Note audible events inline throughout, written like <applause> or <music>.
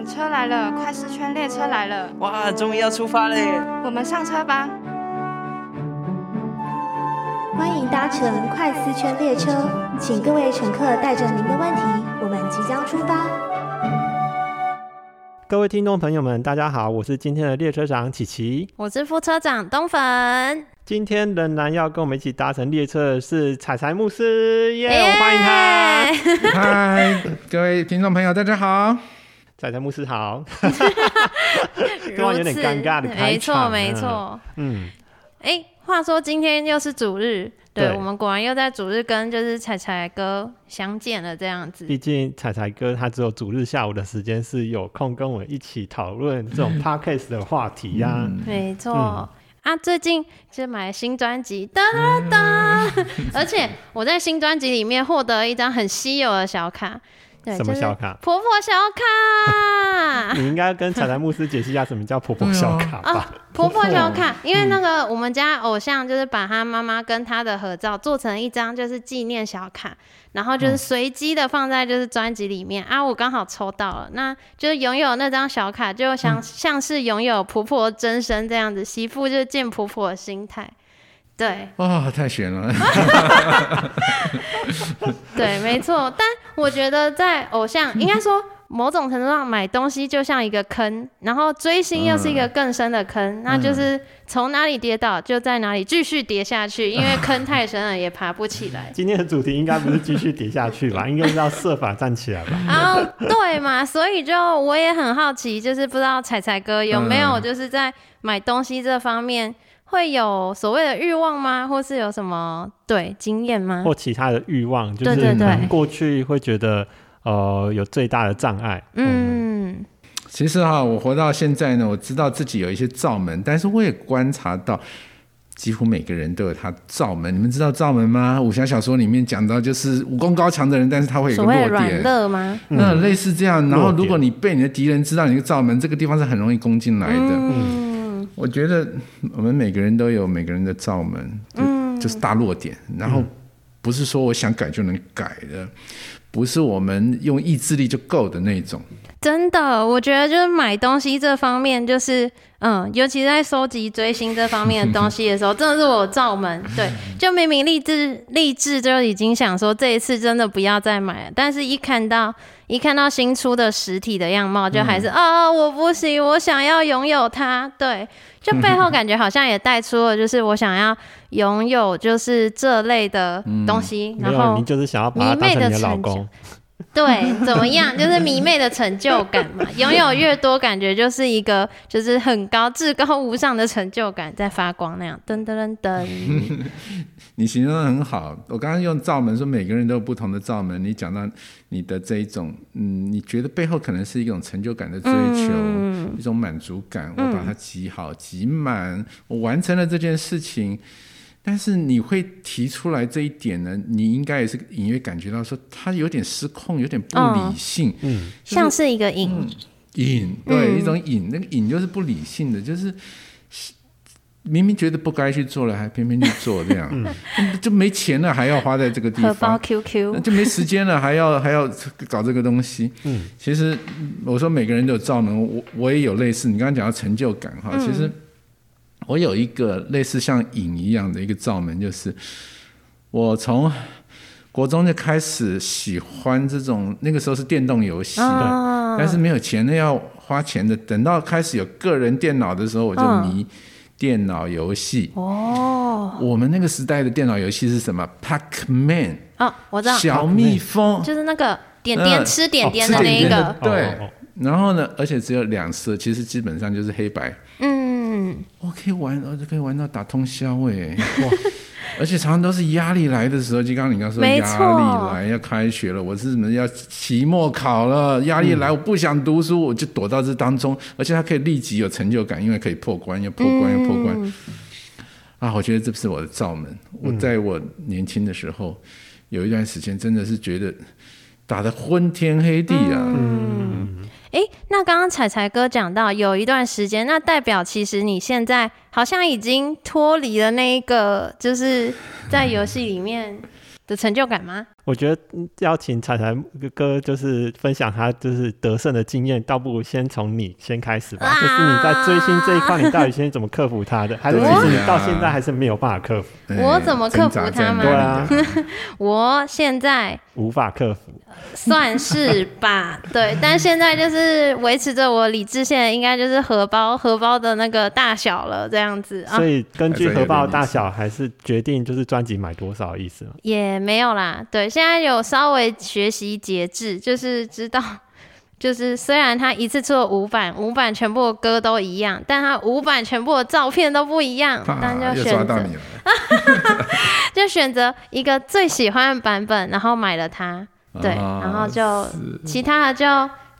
长，车来了，快四圈列车来了，哇，终于要出发嘞！我们上车吧。欢迎搭乘快四圈列车，请各位乘客带着您的问题，我们即将出发。各位听众朋友们，大家好，我是今天的列车长琪琪。我是副车长东粉，今天仍然要跟我们一起搭乘列车的是彩彩牧师，耶、欢迎他。嗨，各位听众朋友，大家好。彩彩牧师好，<laughs> 突然有点尴尬的开没错，没。错。嗯，哎、话说今天又是主日，对对我们果然又在主日跟就是彩彩哥相见了，这样子。毕竟彩彩哥他只有主日下午的时间是有空跟我一起讨论这种 <laughs> podcast 的话题呀、嗯没错。嗯啊，最近就买了新专辑，哒哒哒！而且我在新专辑里面获得一张很稀有的小卡，对，什么小卡？婆婆小卡。你应该跟彩彩牧师解释一下什么叫婆婆小卡吧？啊，婆婆小卡，因为那嗯个我们家偶像就是把他妈妈跟他的合照做成一张就是纪念小卡，然后嗯就是随机的放在就是专辑里面、啊，我刚好抽到了，那就是拥有那张小卡，就像、嗯像是拥有婆婆真身这样子，媳妇就是见婆婆的心态。对哇、太悬了！<laughs> 对，没错。但我觉得在偶像，应该说某种程度上买东西就像一个坑，然后追星又是一个更深的坑，那就是从哪里跌倒就在哪里继续跌下去，因为坑太深了也爬不起来。今天的主题应该不是继续跌下去吧？应该是要设法站起来吧？然 <laughs> 后对嘛，所以就我也很好奇，就是不知道彩彩哥有没有嗯就是在买东西这方面会有所谓的欲望吗？或是有什么对经验吗？或其他的欲望，就是可能过去会觉得呃有最大的障碍。嗯，其实哈、我活到现在呢，我知道自己有一些罩门，但是我也观察到，几乎每个人都有他罩门。你们知道罩门吗？武侠小说里面讲到，就是武功高强的人，但是他会有个弱点。肋吗？那类似这样，然后如果你被你的敌人知道你的罩门，这个地方是很容易攻进来的。嗯，我觉得我们每个人都有每个人的罩门，就、就是大弱点。然后不是说我想改就能改的，不是我们用意志力就够的那种。真的，我觉得就是买东西这方面，就是嗯，尤其在收集追星这方面的东西的时候，真的是我罩门。对，就明明励志励志就已经想说这一次真的不要再买了，但是一看到一看到新出的实体的样貌，就还是啊、我不行，我想要拥有它。对，就背后感觉好像也带出了，就是我想要拥有就是这类的东西，然后你就是想要把它当成你的老公。对，怎么样？<laughs> 就是迷妹的成就感嘛，<laughs> 拥有越多，感觉就是一个就是很高、至高无上的成就感在发光那样，噔噔噔噔。<laughs> 你形容的很好，我刚刚用罩门说每个人都有不同的罩门，你讲到你的这一种，嗯，你觉得背后可能是一种成就感的追求，一种满足感，我把它挤好、挤满，我完成了这件事情。但是你会提出来这一点呢？你应该也是隐约感觉到说，他有点失控，有点不理性，嗯，像是一个瘾，瘾，对，一种瘾，那个瘾就是不理性的，就是明明觉得不该去做了，还偏偏去做，这样，就没钱了还要花在这个地荷包方，QQ，就没时间了还要还要搞这个东西。嗯，其实嗯我说每个人都有造能，我我也有类似，你刚刚讲到成就感哈，其实我有一个类似像瘾一样的一个罩门，就是我从。国中就开始喜欢这种，那个时候是电动游戏，哦但是没有钱的要花钱的。等到开始有个人电脑的时候，我就嗯迷电脑游戏。哦我们那个时代的电脑游戏是什么？Pac-Man，哦，我知道，小蜜蜂，就是那个点点嗯吃点点的那一个点点，对哦哦哦然后呢，而且只有两色，其实基本上就是黑白。嗯，我可以玩，我就可以玩到打通宵哎，哇！<laughs> 而且常常都是压力来的时候，就刚刚你刚说压力来，要开学了，我是什么要期末考了，压力来，我不想读书，我就躲到这当中，而且他可以立即有成就感，因为可以破关，又破关又破关。嗯啊，我觉得这是我的罩门。我在我年轻的时候，有一段时间真的是觉得打得昏天黑地啊。诶，那刚刚彩彩哥讲到有一段时间，那代表其实你现在好像已经脱离了那一个，就是在游戏里面的成就感吗？我我觉得嗯邀请彩彩哥就是分享他就是得胜的经验，倒不如先从你先开始吧。啊就是你在追星这一块，你到底先怎么克服他的？<laughs> 还是其对实你啊到现在还是没有办法克服，我哎怎么克服他们？对啊。<laughs> 我现在无法克服？算是吧，<laughs> 对，但现在就是维持着我理智线，应该就是荷包荷包的那个大小了，这样子。啊。所，以根据荷包的大小，还是决定就是专辑买多少意思吗？也没有啦，对，现在有稍微学习节制，就是知道。<laughs> 就是虽然他一次出了五版，五版全部的歌都一样，但他五版全部的照片都不一样，但就选择。<laughs> 就选择一个最喜欢的版本，然后买了它，对，啊然后就其他的就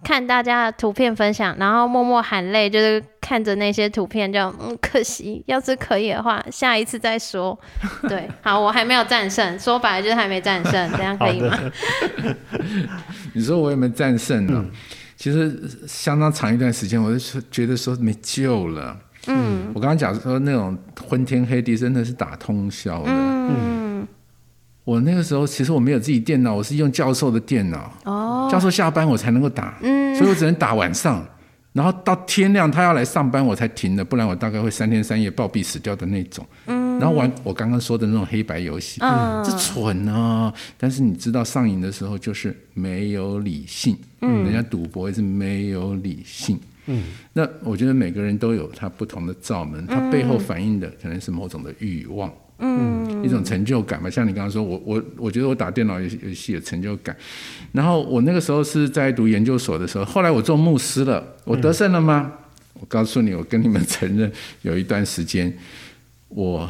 看大家的图片分享，然后默默含泪，就是看着那些图片就嗯可惜，要是可以的话，下一次再说。<laughs> 对，好，我还没有战胜，说白了就是还没战胜，这样可以吗？<laughs> 你说我有没有战胜呢？嗯其实相当长一段时间，我就说觉得说没救了。嗯，我刚刚讲说那种昏天黑地，真的是打通宵的。嗯，我那个时候其实我没有自己电脑，我是用教授的电脑。哦，教授下班我才能够打，嗯所以我只能打晚上。然后到天亮他要来上班我才停的，不然我大概会三天三夜暴毙死掉的那种。嗯，然后玩我刚刚说的那种黑白游戏，嗯这蠢啊！但是你知道上瘾的时候就是没有理性，嗯，人家赌博也是没有理性。嗯，那我觉得每个人都有他不同的罩门，他背后反映的可能是某种的欲望。嗯，一种成就感嘛，像你刚刚说，我我我觉得我打电脑游戏游戏有成就感。然后我那个时候是在读研究所的时候，后来我做牧师了，我得胜了吗？我告诉你，我跟你们承认，有一段时间我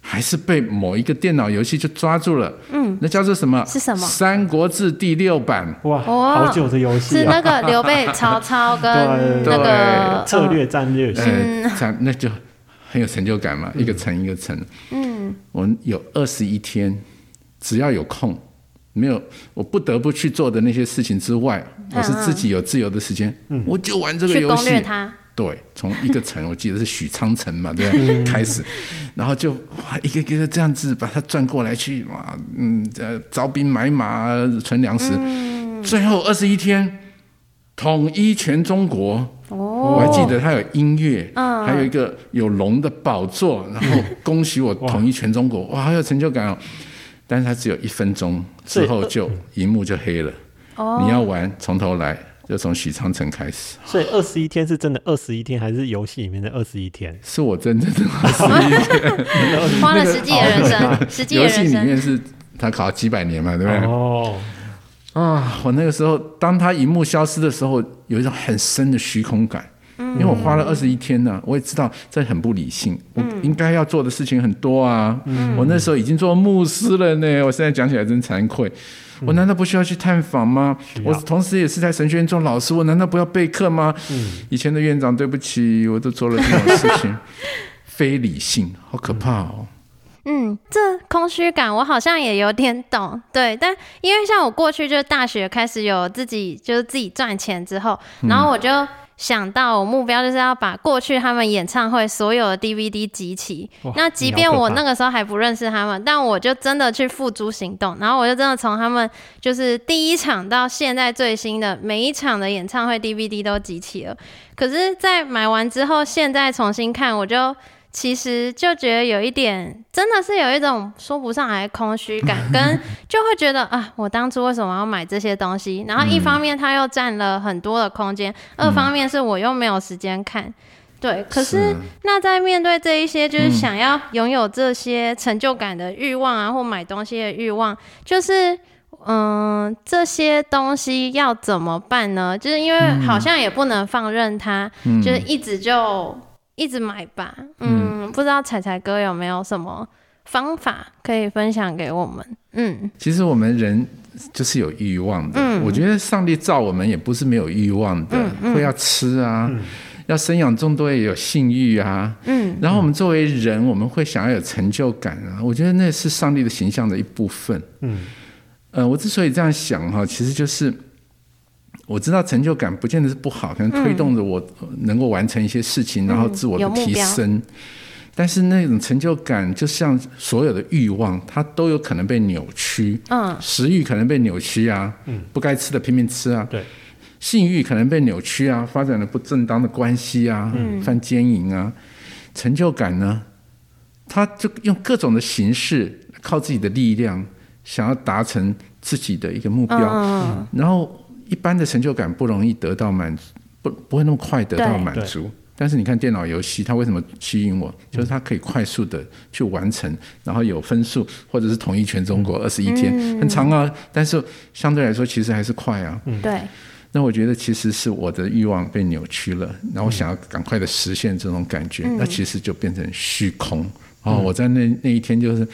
还是被某一个电脑游戏就抓住了。嗯，那叫做什么？是什么《三国志》第六版。哇，哇好久的游戏是啊！那个刘备、曹操跟 <laughs> 那个策略战略性，嗯那就很有成就感嘛，一个层一个层。嗯，我有二十一天，只要有空，没有我不得不去做的那些事情之外，我是自己有自由的时间，我就玩这个游戏。对，从一个城，<laughs> 我记得是许昌城嘛，对吧？开始，然后就哇，一个一个这样子把它转过来去，哇，嗯，呃，招兵买马，存粮食，最后二十一天统一全中国。我还记得他有音乐，还有一个有龙的宝座，然后恭喜我统一全中国，哇，好有成就感哦。但是他只有一分钟之后就荧幕就黑了。你要玩从头来，就从许昌城开始。所以二十一天是真的二十一天，还是游戏里面的二十一天？是我真正的二十一天，<laughs> 花了实际的人生，游戏。里面是他考几百年嘛，对不对？哦，啊，我那个时候，当他荧幕消失的时候，有一种很深的虚空感。因为我花了二十一天呢、我也知道这很不理性，我应该要做的事情很多啊。我那时候已经做牧师了呢，我现在讲起来真惭愧。我难道不需要去探访吗？我同时也是在神学院做老师，我难道不要备课吗？以前的院长，对不起，我都做了这种事情，<laughs> 非理性，好可怕哦。嗯，这空虚感我好像也有点懂，对，但因为像我过去就是大学开始有自己就是自己赚钱之后，然后我就想到我目标就是要把过去他们演唱会所有的 DVD 集齐。那即便我那个时候还不认识他们，但我就真的去付诸行动，然后我就真的从他们就是第一场到现在最新的每一场的演唱会 DVD 都集齐了。可是，在买完之后，现在重新看，我就其实就觉得有一点，真的是有一种说不上来的空虚感，跟就会觉得啊，我当初为什么要买这些东西？然后一方面它又占了很多的空间，二方面是我又没有时间看。对，可是是那在面对这一些就是想要拥有这些成就感的欲望啊，或买东西的欲望，就是嗯，这些东西要怎么办呢？就是因为好像也不能放任它，就是一直就一直买吧。嗯，不知道彩彩哥有没有什么方法可以分享给我们？嗯其实我们人就是有欲望的。嗯我觉得上帝造我们也不是没有欲望的，会要吃啊，要生养众多也有性欲啊。嗯然后我们作为人，我们会想要有成就感啊。我觉得那是上帝的形象的一部分。嗯，呃，我之所以这样想哈，其实就是。我知道成就感不见得是不好，可能推动着我呃能够完成一些事情，然后自我的提升。但是那种成就感，就像所有的欲望，它都有可能被扭曲。嗯，食欲可能被扭曲啊，不该吃的拼命吃啊。对，性欲可能被扭曲啊，发展了不正当的关系啊，犯奸淫啊。成就感呢，他就用各种的形式，靠自己的力量，想要达成自己的一个目标。嗯然后一般的成就感不容易得到满足，不不会那么快得到满足。但是你看电脑游戏，它为什么吸引我？就是它可以快速的去完成，然后有分数，或者是统一全中国二十一天，很长啊。但是相对来说，其实还是快啊。对，那我觉得其实是我的欲望被扭曲了，然后想要赶快的实现这种感觉，那其实就变成虚空。哦，我在那那一天就是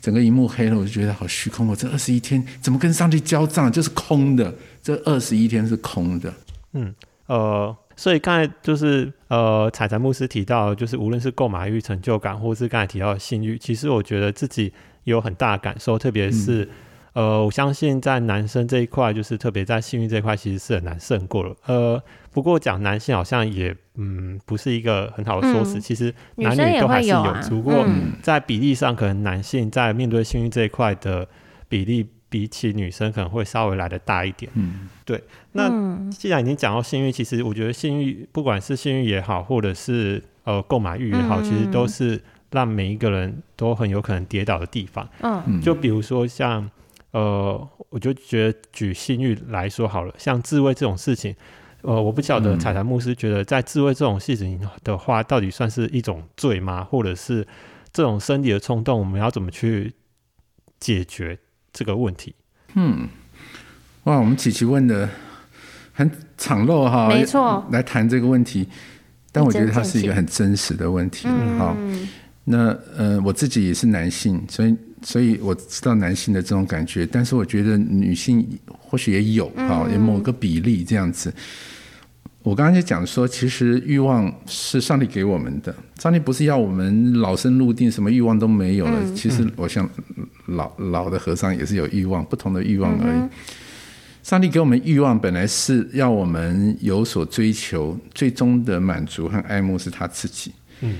整个荧幕黑了，我就觉得好虚空。我这二十一天怎么跟上帝交账？就是空的，这二十一天是空的。嗯呃，所以刚才就是呃，彩彩牧师提到，就是无论是购买欲、成就感，或是刚才提到的性欲，其实我觉得自己有很大的感受，特别是、呃，我相信在男生这一块，就是特别在性欲这一块，其实是很难胜过了。呃，不过讲男性好像也嗯不是一个很好的说辞，嗯。其实男女都还是有，啊。只不过嗯。在比例上，可能男性在面对性欲这一块的比例，比起女生可能会稍微来的大一点。嗯，对那嗯。既然已经讲到性欲，其实我觉得性欲不管是性欲也好，或者是呃购买欲也好，嗯。其实都是让每一个人都很有可能跌倒的地方。嗯。嗯。就比如说像呃，我就觉得举性欲来说好了，像自慰这种事情，呃，我不晓得嗯。彩彩牧师觉得在自慰这种事情的话，到底算是一种罪吗？或者是这种生理的冲动，我们要怎么去解决这个问题？嗯，哇，我们琪琪问的很敞露哈，没错，来谈这个问题，但我觉得它是一个很真实的问题。好，嗯那呃，我自己也是男性，所以所以我知道男性的这种感觉，但是我觉得女性或许也有哈，有某个比例这样子。我刚刚就讲说，其实欲望是上帝给我们的，上帝不是要我们老生入定，什么欲望都没有了。其实我想老老的和尚也是有欲望，不同的欲望而已。上帝给我们欲望，本来是要我们有所追求，最终的满足和爱慕是他自己。嗯，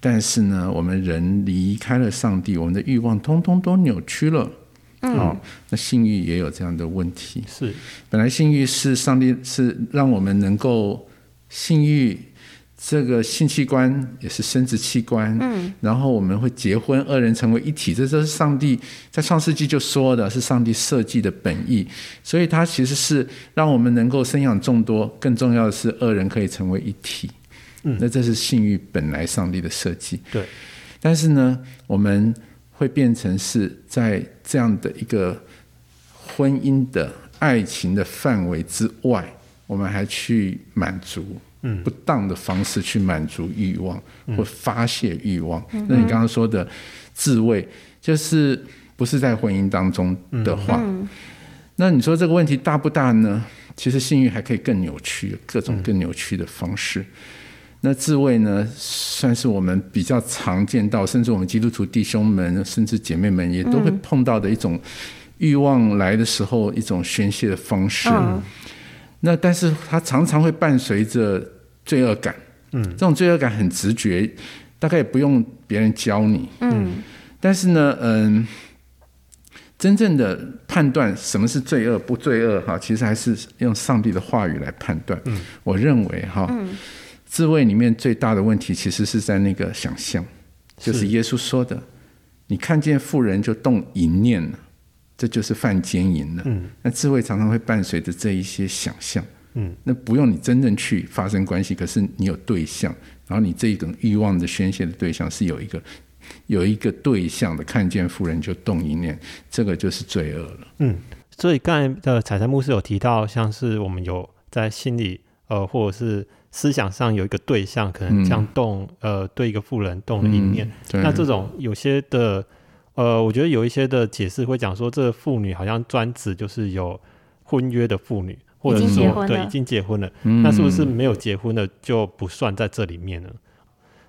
但是呢，我们人离开了上帝，我们的欲望通通都扭曲了。好、那性欲也有这样的问题。是。本来性欲是上帝是让我们能够性欲这个性器官也是生殖器官，嗯，然后我们会结婚，二人成为一体，这都是上帝在创世纪就说的，是上帝设计的本意，所以它其实是让我们能够生养众多，更重要的是二人可以成为一体，嗯。那这是性欲本来上帝的设计，对，但是呢，我们会变成是在这样的一个婚姻的爱情的范围之外，我们还去满足，嗯不当的方式去满足欲望或发泄欲望。那你刚刚说的自慰，就是不是在婚姻当中的话，那你说这个问题大不大呢？其实性欲还可以更扭曲，各种更扭曲的方式。那自慰呢，算是我们比较常见到，甚至我们基督徒弟兄们，甚至姐妹们也都会碰到的一种欲望来的时候一种宣泄的方式。嗯那但是它常常会伴随着罪恶感，嗯这种罪恶感很直觉，大概也不用别人教你。嗯但是呢，嗯，真正的判断什么是罪恶不罪恶哈，其实还是用上帝的话语来判断。嗯我认为哈，自慰里面最大的问题其实是在那个想象，就是是耶稣说的，你看见富人就动淫念了，这就是犯奸淫了。嗯那智慧常常会伴随着这一些想象。嗯那不用你真正去发生关系，可是你有对象，然后你这种欲望的宣泄的对象是有一个有一个对象的，看见富人就动一念，这个就是罪恶了。嗯，所以刚才的彩彩牧师有提到，像是我们有在心里呃或者是思想上有一个对象，可能这样动、呃对一个妇人动了一念，嗯那这种有些的呃，我觉得有一些的解释会讲说，这个妇女好像专指就是有婚约的妇女，或者说对已经结婚了，嗯。那是不是没有结婚的就不算在这里面呢？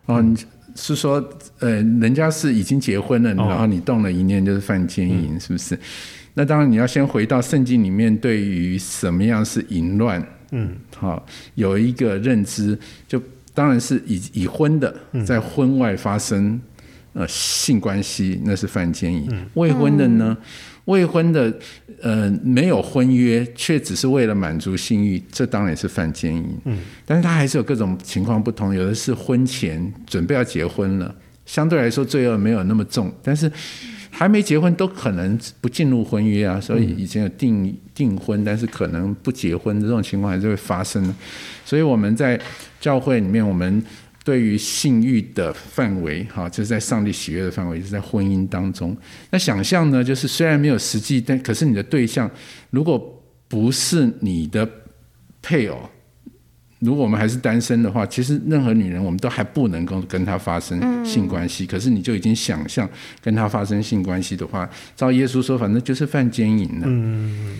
哦，你是说呃，人家是已经结婚了，哦。然后你动了一念就是犯奸淫，是不是？那当然你要先回到圣经里面，对于什么样是淫乱，嗯好、有一个认知，就当然是已已婚的，在婚外发生呃性关系，那是犯奸淫。未婚的呢？未婚的呃没有婚约，却只是为了满足性欲，这当然也是犯奸淫。嗯，但是他还是有各种情况不同，有的是婚前准备要结婚了，相对来说罪恶没有那么重，但是还没结婚都可能不进入婚约啊，所以以前有订订婚，但是可能不结婚这种情况还是会发生的。所以我们在教会里面，我们。对于性欲的范围，哈，就是在上帝喜悦的范围，是在婚姻当中。那想象呢，就是虽然没有实际，但可是你的对象如果不是你的配偶，如果我们还是单身的话，其实任何女人我们都还不能够跟她发生性关系。可是你就已经想象跟她发生性关系的话，照耶稣说，反正就是犯奸淫了。嗯。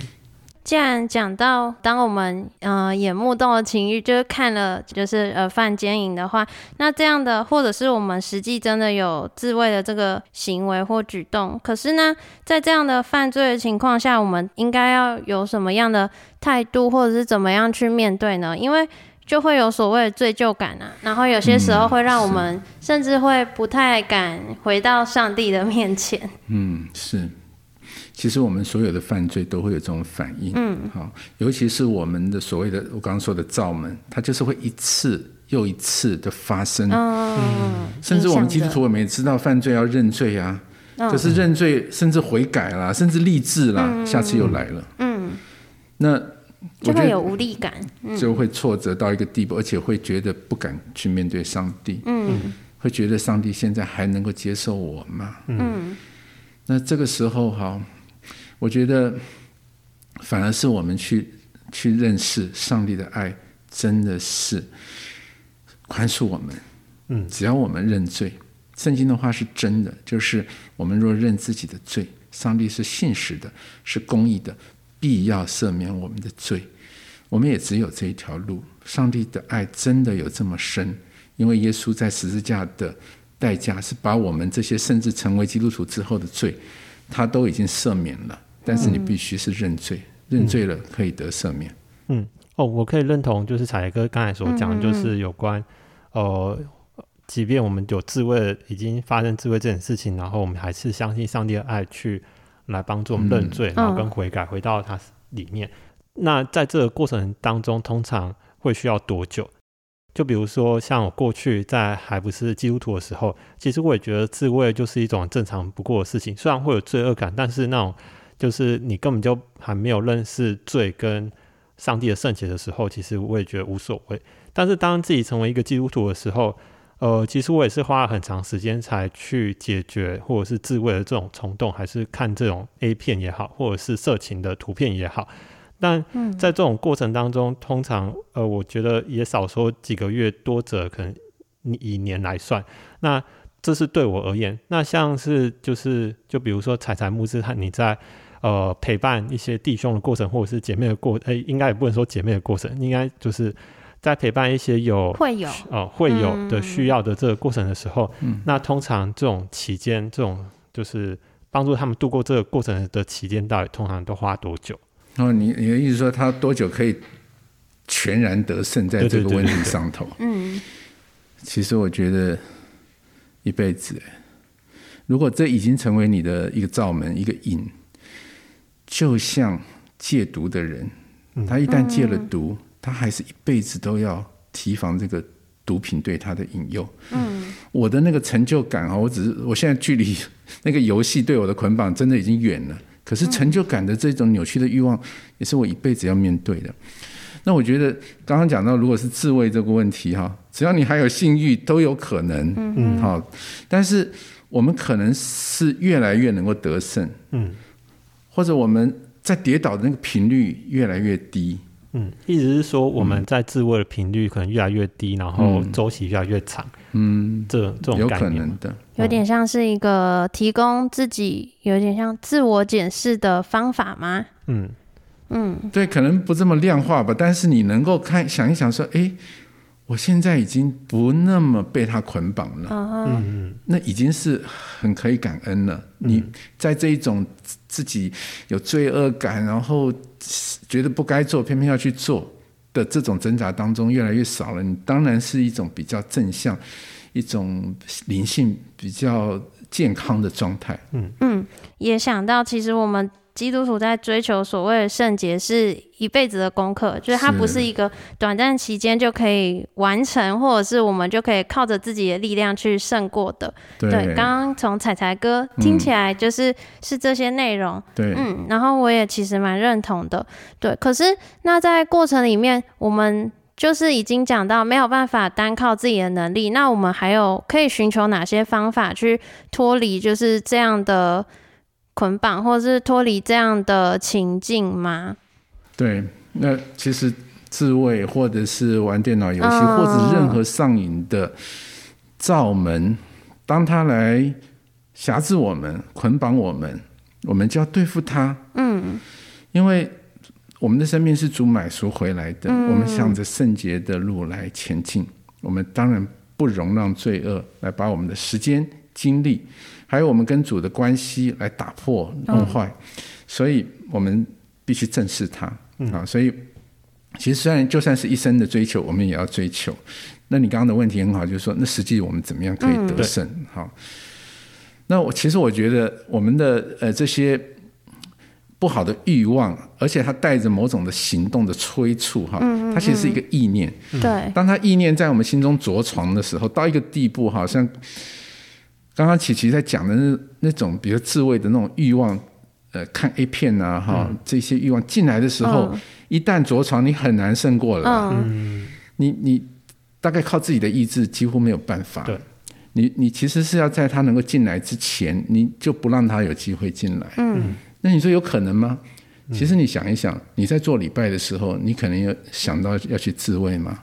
既然讲到，当我们呃眼目动了情欲，就是看了就是呃犯奸淫的话，那这样的或者是我们实际真的有自慰的这个行为或举动，可是呢，在这样的犯罪的情况下，我们应该要有什么样的态度，或者是怎么样去面对呢？因为就会有所谓的罪疚感啊，然后有些时候会让我们甚至会不太敢回到上帝的面前。嗯，是。其实我们所有的犯罪都会有这种反应，嗯，好，尤其是我们的所谓的我刚刚说的造门，它就是会一次又一次的发生，嗯，甚至我们基督徒我们也知道犯罪要认罪啊，可是认罪甚至悔改啦，甚至立志啦，下次又来了，嗯，那就会有无力感，就会挫折到一个地步，而且会觉得不敢去面对上帝，嗯，会觉得上帝现在还能够接受我吗？嗯，那这个时候哈。我觉得，反而是我们去去认识上帝的爱，真的是宽恕我们。嗯，只要我们认罪，圣经的话是真的，就是我们若认自己的罪，上帝是信实的，是公义的，必要赦免我们的罪。我们也只有这一条路。上帝的爱真的有这么深，因为耶稣在十字架的代价是把我们这些甚至成为基督徒之后的罪，他都已经赦免了。但是你必须是认罪，认罪了可以得赦免。嗯，哦，我可以认同，就是彩哥刚才所讲，就是有关，呃，即便我们有自卫，已经发生自卫这件事情，然后我们还是相信上帝的爱，去来帮助我们认罪，然后跟悔改，回到他里面。那在这个过程当中，通常会需要多久？就比如说，像我过去在还不是基督徒的时候，其实我也觉得自慰就是一种正常不过的事情，虽然会有罪恶感，但是那种。就是你根本就还没有认识罪跟上帝的圣洁的时候，其实我也觉得无所谓。但是当自己成为一个基督徒的时候，呃，其实我也是花了很长时间才去解决，或者是自慰的这种冲动，还是看这种 A 片也好，或者是色情的图片也好。但在这种过程当中，通常呃，我觉得也少说几个月，多则可能以年来算。那这是对我而言。那像是就是就比如说彩彩木之他你在。呃，陪伴一些弟兄的过程，或者是姐妹的过，哎，应该也不能说姐妹的过程，应该就是在陪伴一些有会有哦会有的需要的这个过程的时候，那通常这种期间，这种就是帮助他们度过这个过程的期间，到底通常都花多久？哦，你你的意思说他多久可以全然得胜在这个问题上头？<laughs> 嗯，其实我觉得一辈子，如果这已经成为你的一个罩门，一个瘾。就像戒毒的人，他一旦戒了毒，他还是一辈子都要提防这个毒品对他的引诱。嗯，我的那个成就感啊，我只是我现在距离 <laughs> 那个游戏对我的捆绑真的已经远了。可是成就感的这种扭曲的欲望，也是我一辈子要面对的。那我觉得刚刚讲到，如果是自慰这个问题哈，只要你还有性欲，都有可能。嗯，好，但是我们可能是越来越能够得胜。嗯。或者我们在跌倒的那个频率越来越低，嗯，意思是说我们在自慰的频率可能越来越低，然后周期越来越长，嗯，这这种有可能的，有点像是一个提供自己有点像自我检视的方法吗？嗯。嗯，对，可能不这么量化吧，但是你能够看想一想说，哎。我现在已经不那么被他捆绑了，嗯那已经是很可以感恩了。你在这一种自己有罪恶感，然后觉得不该做，偏偏要去做，的这种挣扎当中越来越少了，你当然是一种比较正向、一种灵性比较健康的状态。嗯嗯，也想到，其实我们基督徒在追求所谓的圣洁，是一辈子的功课，就是它不是一个短暂期间就可以完成，或者是我们就可以靠着自己的力量去胜过的。对，对，刚刚从彩彩哥听起来就是、是这些内容，对嗯，然后我也其实蛮认同的，对。可是那在过程里面，我们就是已经讲到没有办法单靠自己的能力，那我们还有可以寻求哪些方法去脱离就是这样的捆绑，或者是脱离这样的情境吗？对，那其实自慰或者是玩电脑游戏，嗯或者任何上瘾的罩门，当他来辖制我们、捆绑我们，我们就要对付他。嗯因为我们的生命是主买赎回来的，嗯我们向着圣洁的路来前进。我们当然不容让罪恶来把我们的时间、精力，还有我们跟主的关系来打破、弄坏，所以我们必须正视它、啊。所以，其实虽然就算是一生的追求，我们也要追求。那你刚刚的问题很好，就是说，那实际我们怎么样可以得胜？好，那我其实我觉得我们的呃这些不好的欲望，而且它带着某种的行动的催促，哈，它其实是一个意念。对，当它意念在我们心中着床的时候，到一个地步，好像刚刚琪琪在讲的那那种，比如自慰的那种欲望，呃，看 A 片啊，哈、这些欲望进来的时候，一旦着床，你很难胜过了。嗯你你大概靠自己的意志几乎没有办法。对，你你其实是要在他能够进来之前，你就不让他有机会进来。嗯，那你说有可能吗？其实你想一想，你在做礼拜的时候，你可能有想到要去自慰吗？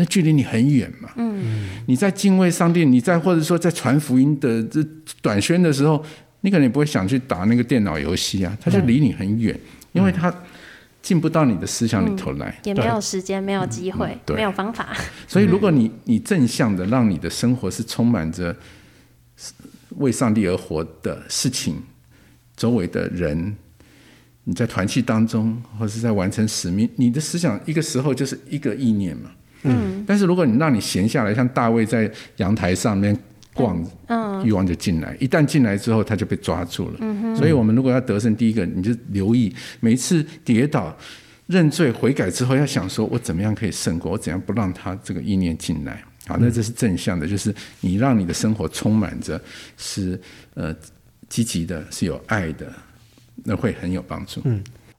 那距离你很远嘛。嗯，你在敬畏上帝，你在或者说在传福音的这短宣的时候，你可能也不会想去打那个电脑游戏啊，它就离你很远，因为它进不到你的思想里头来。也没有时间，没有机会，对没有方法。所以，如果你你正向的让你的生活是充满着为上帝而活的事情，周围的人，你在团契当中，或是在完成使命，你的思想一个时候就是一个意念嘛。嗯。但是如果你让你闲下来，像大卫在阳台上面逛，嗯欲望就进来。一旦进来之后，他就被抓住了。嗯所以我们如果要得胜，第一个你就留意每一次跌倒。认罪悔改之后，要想说，我怎么样可以胜过？我怎样不让他这个意念进来？好，那这是正向的，就是你让你的生活充满着是呃积极的，是有爱的，那会很有帮助。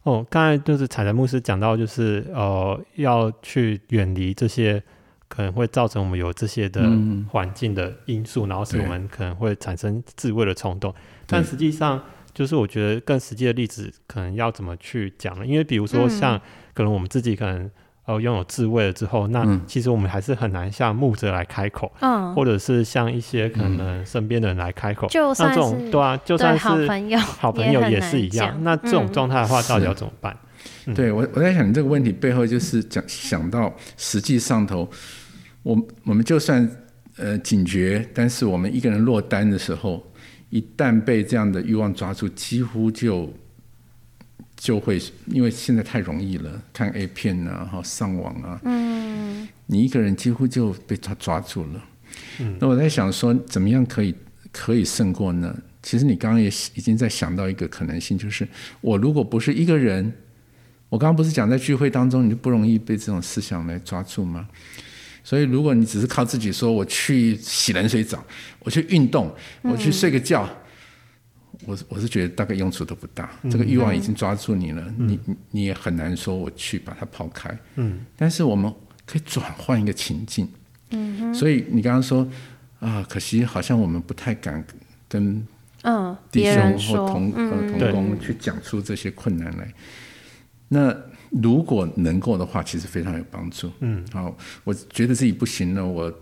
哦，刚才就是彩彩牧师讲到，就是呃，要去远离这些可能会造成我们有这些的嗯环境的因素，然后使我们可能会产生自慰的冲动。但实际上，就是我觉得更实际的例子，可能要怎么去讲呢？因为比如说像可能我们自己可能呃拥有自慰了之后，那嗯其实我们还是很难向牧者来开口，嗯，或者是向一些可能身边的人来开口。那就算这种是对啊，就算是好朋友，好朋友也是一样。那这种嗯状态的话，到底要怎么办？嗯对我，我在想你这个问题背后就是讲想到实际上头，我我们就算呃警觉，但是我们一个人落单的时候，一旦被这样的欲望抓住，几乎就就会因为现在太容易了，看 A 片啊，哈，上网啊，嗯你一个人几乎就被他抓住了。那我在想说，怎么样可以可以胜过呢？其实你刚刚也已经在想到一个可能性，就是我如果不是一个人，我刚刚不是讲在聚会当中，你就不容易被这种思想来抓住吗？所以，如果你只是靠自己说，我去洗冷水澡，我去运动，我去睡个觉，我我是觉得大概用处都不大。这个欲望已经抓住你了，你你你也很难说我去把它抛开。嗯，但是我们可以转换一个情境。嗯所以你刚刚说啊，可惜好像我们不太敢跟嗯，弟兄或说，同呃嗯同工去讲出这些困难来。那如果能够的话，其实非常有帮助。嗯，好，我觉得自己不行了，我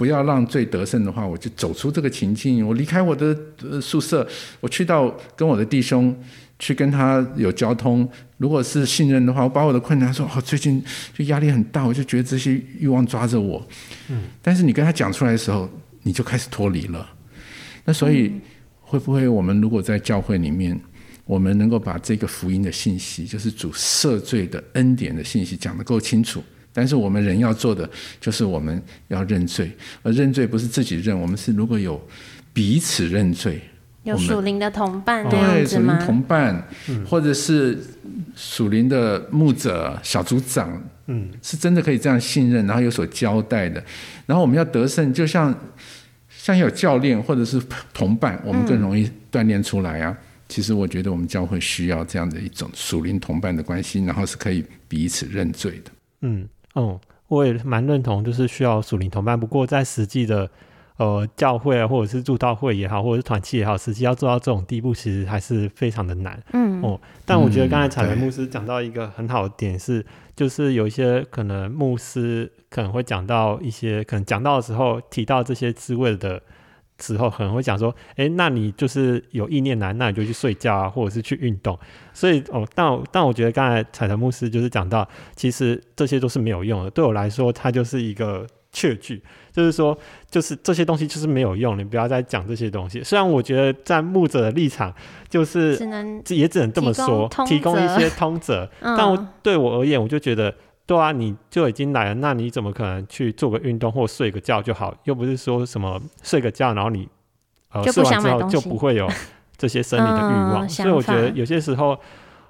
不要让罪得胜的话，我就走出这个情境，我离开我的宿舍，我去到跟我的弟兄去跟他有交通。如果是信任的话，我把我的困难说，哦，最近就压力很大，我就觉得这些欲望抓着我。嗯，但是你跟他讲出来的时候，你就开始脱离了。那所以会不会我们如果在教会里面，我们能够把这个福音的信息，就是主赦罪的恩典的信息讲得够清楚。但是我们人要做的，就是我们要认罪，而认罪不是自己认，我们是如果有彼此认罪，有属灵的同伴对，属灵？同伴，或者是属灵的牧者、小组长，嗯，是真的可以这样信任，然后有所交代的。然后我们要得胜，就像像有教练或者是同伴，我们更容易锻炼出来啊。其实我觉得我们教会需要这样的一种属灵同伴的关系，然后是可以彼此认罪的。嗯，哦，我也蛮认同，就是需要属灵同伴。不过在实际的呃教会啊，或者是助道会也好，或者是团契也好，实际要做到这种地步，其实还是非常的难。嗯哦，但我觉得刚才彩伦牧师讲到一个很好的点是，就是有一些可能牧师可能会讲到一些，可能讲到的时候提到这些滋味的时候，可能会讲说，诶，那你就是有意念难，那你就去睡觉啊，或者是去运动。所以哦，但我但我觉得刚才彩藤牧师就是讲到，其实这些都是没有用的。对我来说，它就是一个确据，就是说，就是这些东西就是没有用，你不要再讲这些东西。虽然我觉得在牧者的立场，就是只能也只能这么说，提提供一些通则。嗯但我对我而言，我就觉得，对啊，你就已经来了，那你怎么可能去做个运动或睡个觉就好？又不是说什么睡个觉，然后你呃睡完之后就不会有这些生理的欲望。嗯所以我觉得有些时候，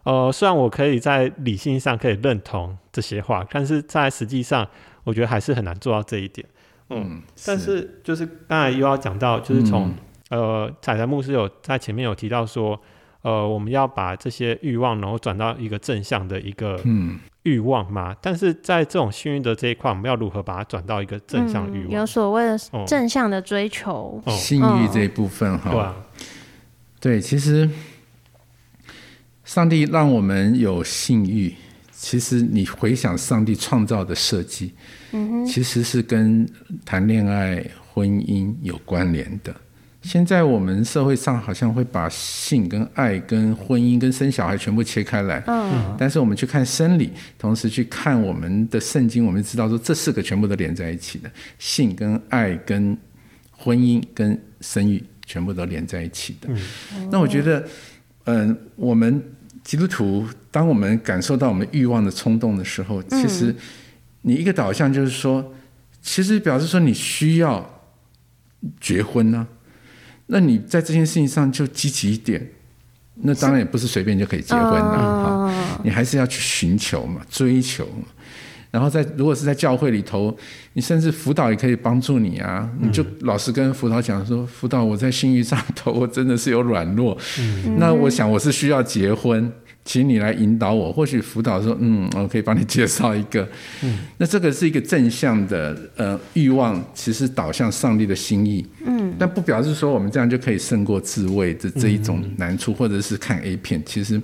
呃，虽然我可以在理性上可以认同这些话，但是在实际上，我觉得还是很难做到这一点。嗯，但是就是刚才又要讲到，就是从、嗯呃彩彩牧师有在前面有提到说，呃，我们要把这些欲望，然后转到一个正向的一个嗯，欲望嘛。但是在这种幸运的这一块，我们要如何把它转到一个正向的欲嗯有？所谓的哦正向的追求。哦，性欲这一部分哈，对啊，对，其实上帝让我们有性欲，其实你回想上帝创造的设计，嗯其实是跟谈恋爱、婚姻有关联的。现在我们社会上好像会把性跟爱、跟婚姻、跟生小孩全部切开来，嗯。但是我们去看生理，同时去看我们的圣经，我们知道说这四个全部都连在一起的，性跟爱、跟婚姻、跟生育全部都连在一起的。那我觉得，嗯、我们基督徒，当我们感受到我们欲望的冲动的时候，其实你一个导向就是说，其实表示说你需要结婚呢、那你在这件事情上就积极一点。那当然也不是随便就可以结婚的，哈、嗯你还是要去寻求嘛，追求嘛。然后在如果是在教会里头，你甚至辅导也可以帮助你啊。你就老实跟辅导讲说，辅导我在性欲上头，我真的是有软弱。那我想我是需要结婚，请你来引导我。或许辅导说，嗯，我可以帮你介绍一个。嗯那这个是一个正向的呃欲望，其实导向上帝的心意。嗯，但不表示说我们这样就可以胜过自慰这这一种难处，或者是看 A 片，其实。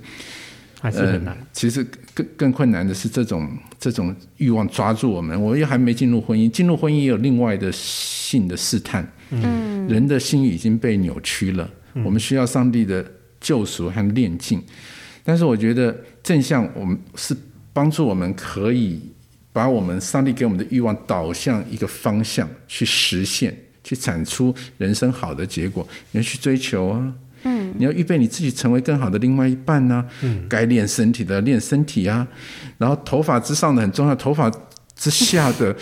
还是很难。呃。其实更更困难的是这种这种欲望抓住我们。我又还没进入婚姻，进入婚姻也有另外的性的试探。嗯，人的心已经被扭曲了，我们需要上帝的救赎和炼净。但是我觉得正向，我们是帮助我们可以把我们上帝给我们的欲望导向一个方向去实现，去产出人生好的结果。你要去追求啊，嗯，你要预备你自己成为更好的另外一半呐、嗯，该练身体的练身体啊，然后头发之上的很重要，头发之下的，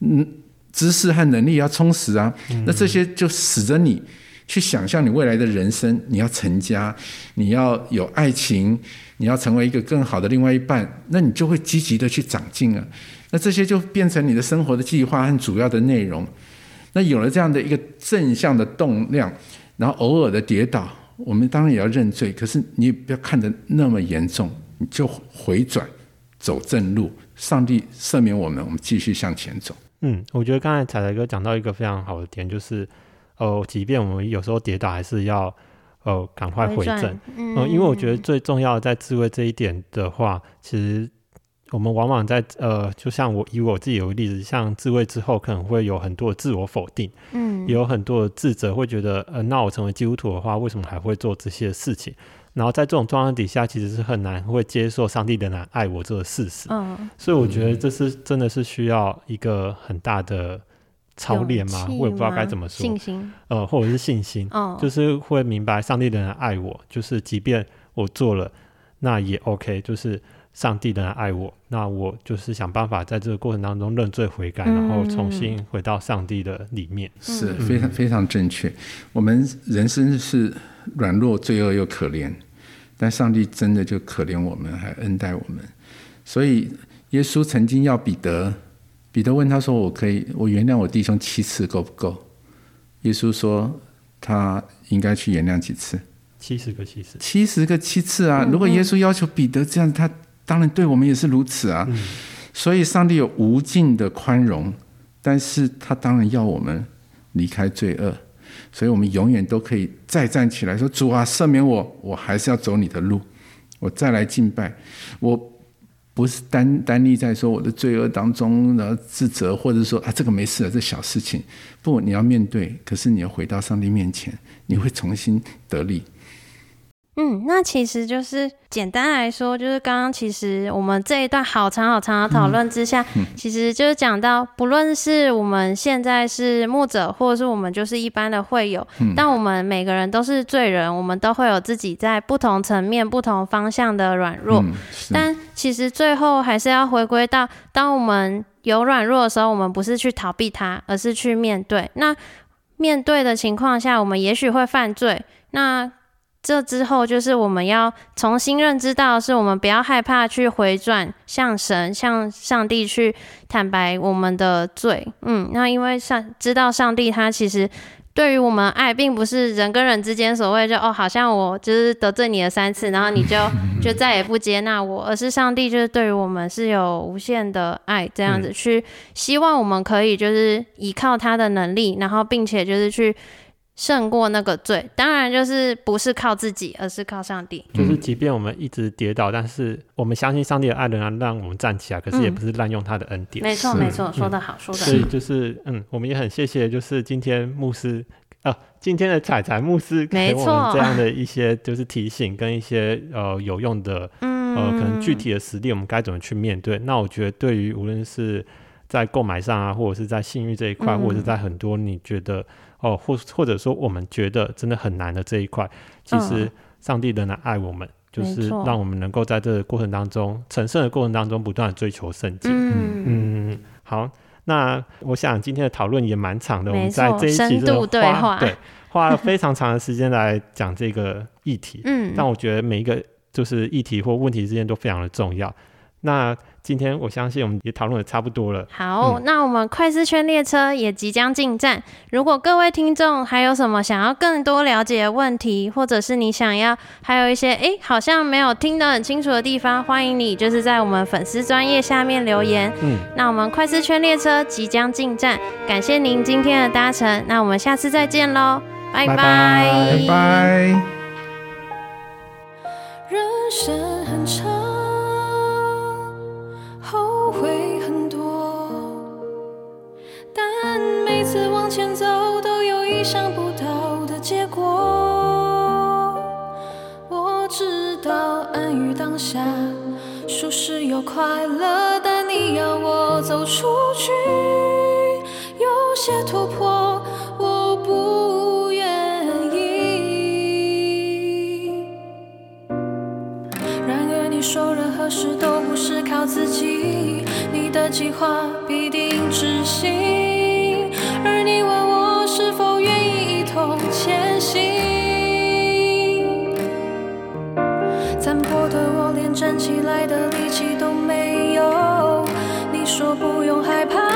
嗯，知识和能力要充实啊。那这些就使得你去想象你未来的人生，你要成家，你要有爱情，你要成为一个更好的另外一半，那你就会积极的去长进啊。那这些就变成你的生活的计划和主要的内容。那有了这样的一个正向的动量，然后偶尔的跌倒，我们当然也要认罪，可是你也不要看得那么严重，你就回转，走正路，上帝赦免我们，我们继续向前走。嗯，我觉得刚才彩彩哥讲到一个非常好的点，就是呃，即便我们有时候跌倒，还是要呃赶快回正。嗯嗯，因为我觉得最重要的在智慧这一点的话，其实我们往往在呃，就像我以我自己有个例子，像智慧之后可能会有很多的自我否定，嗯也有很多的自责，会觉得呃，那我成为基督徒的话，为什么还会做这些事情？然后在这种状况底下，其实是很难会接受上帝仍然爱我这个事实。嗯，所以我觉得这是真的是需要一个很大的操练吗？我也不知道该怎么说信，心呃，或者是信心，哦，就是会明白上帝仍然爱我，就是即便我做了，那也 OK，就是上帝仍然爱我，那我就是想办法在这个过程当中认罪悔改，然后重新回到上帝的里面。是非常非常正确。我们人生是软弱、罪恶又可怜，但上帝真的就可怜我们，还恩待我们。所以耶稣曾经要彼得，彼得问他说：“我可以，我原谅我弟兄七次够不够？”耶稣说：“他应该去原谅几次？七十个七十，七十个七次啊！如果耶稣要求彼得这样，他当然对我们也是如此啊。所以上帝有无尽的宽容，但是他当然要我们离开罪恶，所以我们永远都可以再站起来说：主啊，赦免我，我还是要走你的路，我再来敬拜。我不是单单立在说我的罪恶当中，然后自责，或者说啊这个没事了，这小事情。不，你要面对，可是你要回到上帝面前，你会重新得力。嗯，那其实就是简单来说，就是刚刚其实我们这一段好长好长的讨论之下，其实就是讲到，不论是我们现在是牧者，或者是我们就是一般的会友，但我们每个人都是罪人，我们都会有自己在不同层面、不同方向的软弱。但其实最后还是要回归到，当我们有软弱的时候，我们不是去逃避它，而是去面对。那面对的情况下，我们也许会犯罪。那这之后，就是我们要重新认知到，是我们不要害怕去回转向神、向上帝去坦白我们的罪。嗯，那因为上知道上帝他其实对于我们爱，并不是人跟人之间所谓就哦，好像我就是得罪你了三次，然后你就 <laughs> 就再也不接纳我，而是上帝就是对于我们是有无限的爱，这样子去希望我们可以就是依靠他的能力，然后并且就是去。胜过那个罪，当然就是不是靠自己，而是靠上帝。就是即便我们一直跌倒，但是我们相信上帝的爱仍然让我们站起来。可是也不是滥用他的恩典。没错，没错，说得好，说得好。所以就是嗯，我们也很谢谢，就是今天牧师啊，今天的彩彩牧师给我们这样的一些就是提醒跟一些呃有用的呃可能具体的实例，我们该怎么去面对？那我觉得对于无论是在购买上啊，或者是在信誉这一块，或者是在很多你觉得。哦，或或者说我们觉得真的很难的这一块，其实上帝仍然爱我们，就是让我们能够在这个过程当中，成圣的过程当中，不断的追求圣洁。嗯嗯，好，那我想今天的讨论也蛮长的，我们在这一期的花对花了非常长的时间来讲这个议题。嗯，但我觉得每一个就是议题或问题之间都非常的重要。那今天我相信我们也讨论的差不多了。好，那我们快思圈列车也即将进站。如果各位听众还有什么想要更多了解的问题，或者是你想要还有一些哎好像没有听得很清楚的地方，欢迎你就是在我们粉丝专业下面留言。嗯，那我们快思圈列车即将进站，感谢您今天的搭乘，那我们下次再见喽，拜拜拜拜。人生很长。前走都有意想不到的结果。我知道安于当下，舒适又快乐，但你要我走出去，有些突破我不愿意。然而你。说任何事都不是靠自己，你的计划必定执行。前行，残破的我连站起来的力气都没有。你说不用害怕，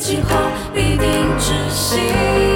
计划必定执行，